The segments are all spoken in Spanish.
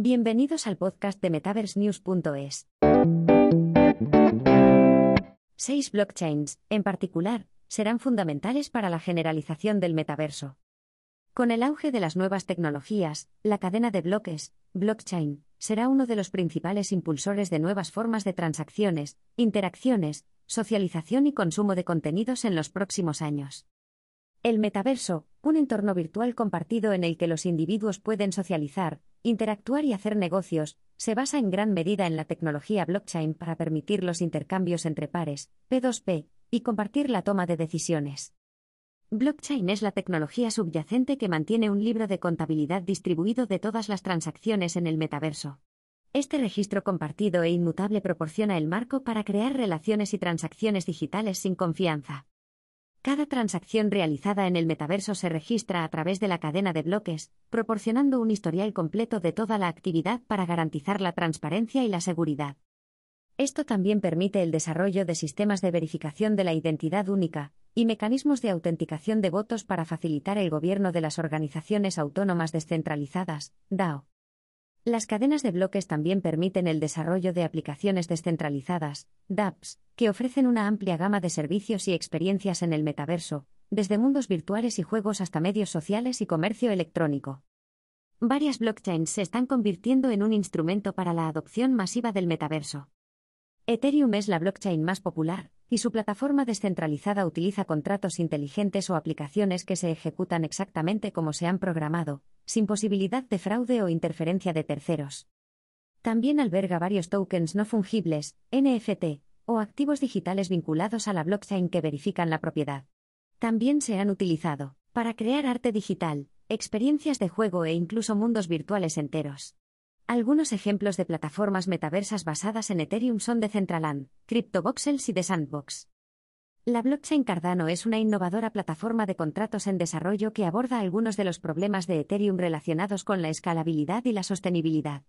Bienvenidos al podcast de MetaverseNews.es. Seis blockchains, en particular, serán fundamentales para la generalización del metaverso. Con el auge de las nuevas tecnologías, la cadena de bloques, blockchain, será uno de los principales impulsores de nuevas formas de transacciones, interacciones, socialización y consumo de contenidos en los próximos años. El metaverso, un entorno virtual compartido en el que los individuos pueden socializar, interactuar y hacer negocios, se basa en gran medida en la tecnología blockchain para permitir los intercambios entre pares, P2P, y compartir la toma de decisiones. Blockchain es la tecnología subyacente que mantiene un libro de contabilidad distribuido de todas las transacciones en el metaverso. Este registro compartido e inmutable proporciona el marco para crear relaciones y transacciones digitales sin confianza. Cada transacción realizada en el metaverso se registra a través de la cadena de bloques, proporcionando un historial completo de toda la actividad para garantizar la transparencia y la seguridad. Esto también permite el desarrollo de sistemas de verificación de la identidad única y mecanismos de autenticación de votos para facilitar el gobierno de las organizaciones autónomas descentralizadas, DAO. Las cadenas de bloques también permiten el desarrollo de aplicaciones descentralizadas, dApps, que ofrecen una amplia gama de servicios y experiencias en el metaverso, desde mundos virtuales y juegos hasta medios sociales y comercio electrónico. Varias blockchains se están convirtiendo en un instrumento para la adopción masiva del metaverso. Ethereum es la blockchain más popular, y su plataforma descentralizada utiliza contratos inteligentes o aplicaciones que se ejecutan exactamente como se han programado, sin posibilidad de fraude o interferencia de terceros. También alberga varios tokens no fungibles, NFT, o activos digitales vinculados a la blockchain que verifican la propiedad. También se han utilizado para crear arte digital, experiencias de juego e incluso mundos virtuales enteros. Algunos ejemplos de plataformas metaversas basadas en Ethereum son Decentraland, CryptoVoxels y The Sandbox. La blockchain Cardano es una innovadora plataforma de contratos en desarrollo que aborda algunos de los problemas de Ethereum relacionados con la escalabilidad y la sostenibilidad.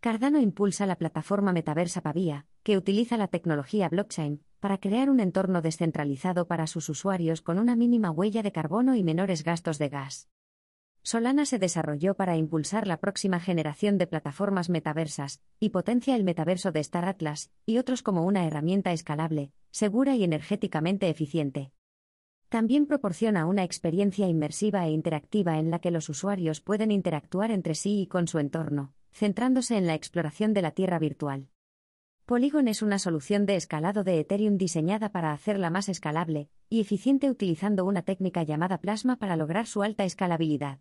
Cardano impulsa la plataforma metaversa Pavia, que utiliza la tecnología blockchain para crear un entorno descentralizado para sus usuarios con una mínima huella de carbono y menores gastos de gas. Solana se desarrolló para impulsar la próxima generación de plataformas metaversas, y potencia el metaverso de Star Atlas, y otros como una herramienta escalable, segura y energéticamente eficiente. También proporciona una experiencia inmersiva e interactiva en la que los usuarios pueden interactuar entre sí y con su entorno, centrándose en la exploración de la Tierra virtual. Polygon es una solución de escalado de Ethereum diseñada para hacerla más escalable y eficiente utilizando una técnica llamada plasma para lograr su alta escalabilidad.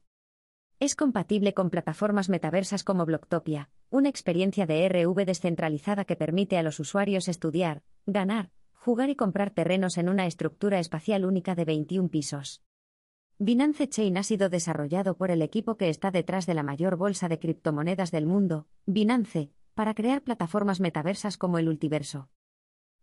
Es compatible con plataformas metaversas como Blocktopia, una experiencia de RV descentralizada que permite a los usuarios estudiar, ganar, jugar y comprar terrenos en una estructura espacial única de 21 pisos. Binance Chain ha sido desarrollado por el equipo que está detrás de la mayor bolsa de criptomonedas del mundo, Binance, para crear plataformas metaversas como el Ultiverso.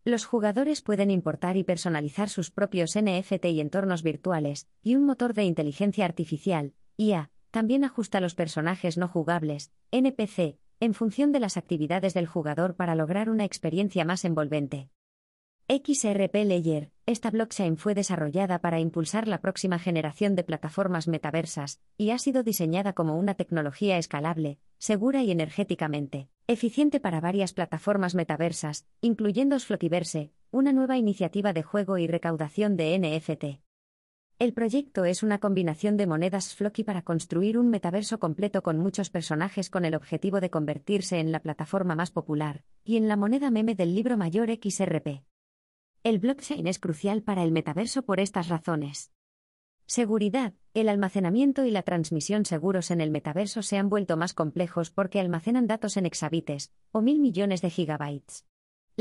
Los jugadores pueden importar y personalizar sus propios NFT y entornos virtuales, y un motor de inteligencia artificial, IA, también ajusta los personajes no jugables, NPC, en función de las actividades del jugador para lograr una experiencia más envolvente. XRP Layer, esta blockchain fue desarrollada para impulsar la próxima generación de plataformas metaversas, y ha sido diseñada como una tecnología escalable, segura y energéticamente eficiente para varias plataformas metaversas, incluyendo Flotiverse, una nueva iniciativa de juego y recaudación de NFT. El proyecto es una combinación de monedas Floki para construir un metaverso completo con muchos personajes con el objetivo de convertirse en la plataforma más popular, y en la moneda meme del libro mayor XRP. El blockchain es crucial para el metaverso por estas razones. Seguridad. El almacenamiento y la transmisión seguros en el metaverso se han vuelto más complejos porque almacenan datos en exabites, o mil millones de gigabytes.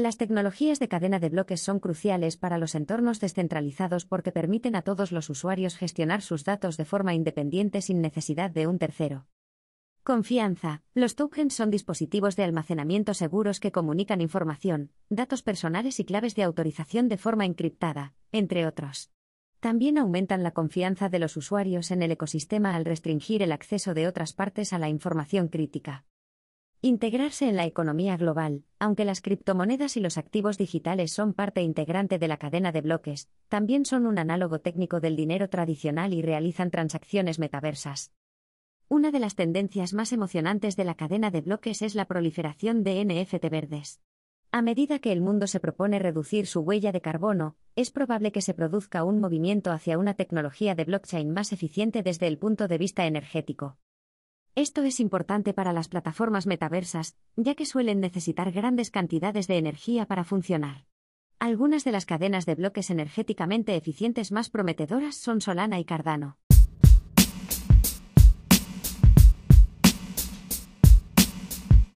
Las tecnologías de cadena de bloques son cruciales para los entornos descentralizados porque permiten a todos los usuarios gestionar sus datos de forma independiente sin necesidad de un tercero. Confianza. Los tokens son dispositivos de almacenamiento seguros que comunican información, datos personales y claves de autorización de forma encriptada, entre otros. También aumentan la confianza de los usuarios en el ecosistema al restringir el acceso de otras partes a la información crítica. Integrarse en la economía global, aunque las criptomonedas y los activos digitales son parte integrante de la cadena de bloques, también son un análogo técnico del dinero tradicional y realizan transacciones metaversas. Una de las tendencias más emocionantes de la cadena de bloques es la proliferación de NFT verdes. A medida que el mundo se propone reducir su huella de carbono, es probable que se produzca un movimiento hacia una tecnología de blockchain más eficiente desde el punto de vista energético. Esto es importante para las plataformas metaversas, ya que suelen necesitar grandes cantidades de energía para funcionar. Algunas de las cadenas de bloques energéticamente eficientes más prometedoras son Solana y Cardano.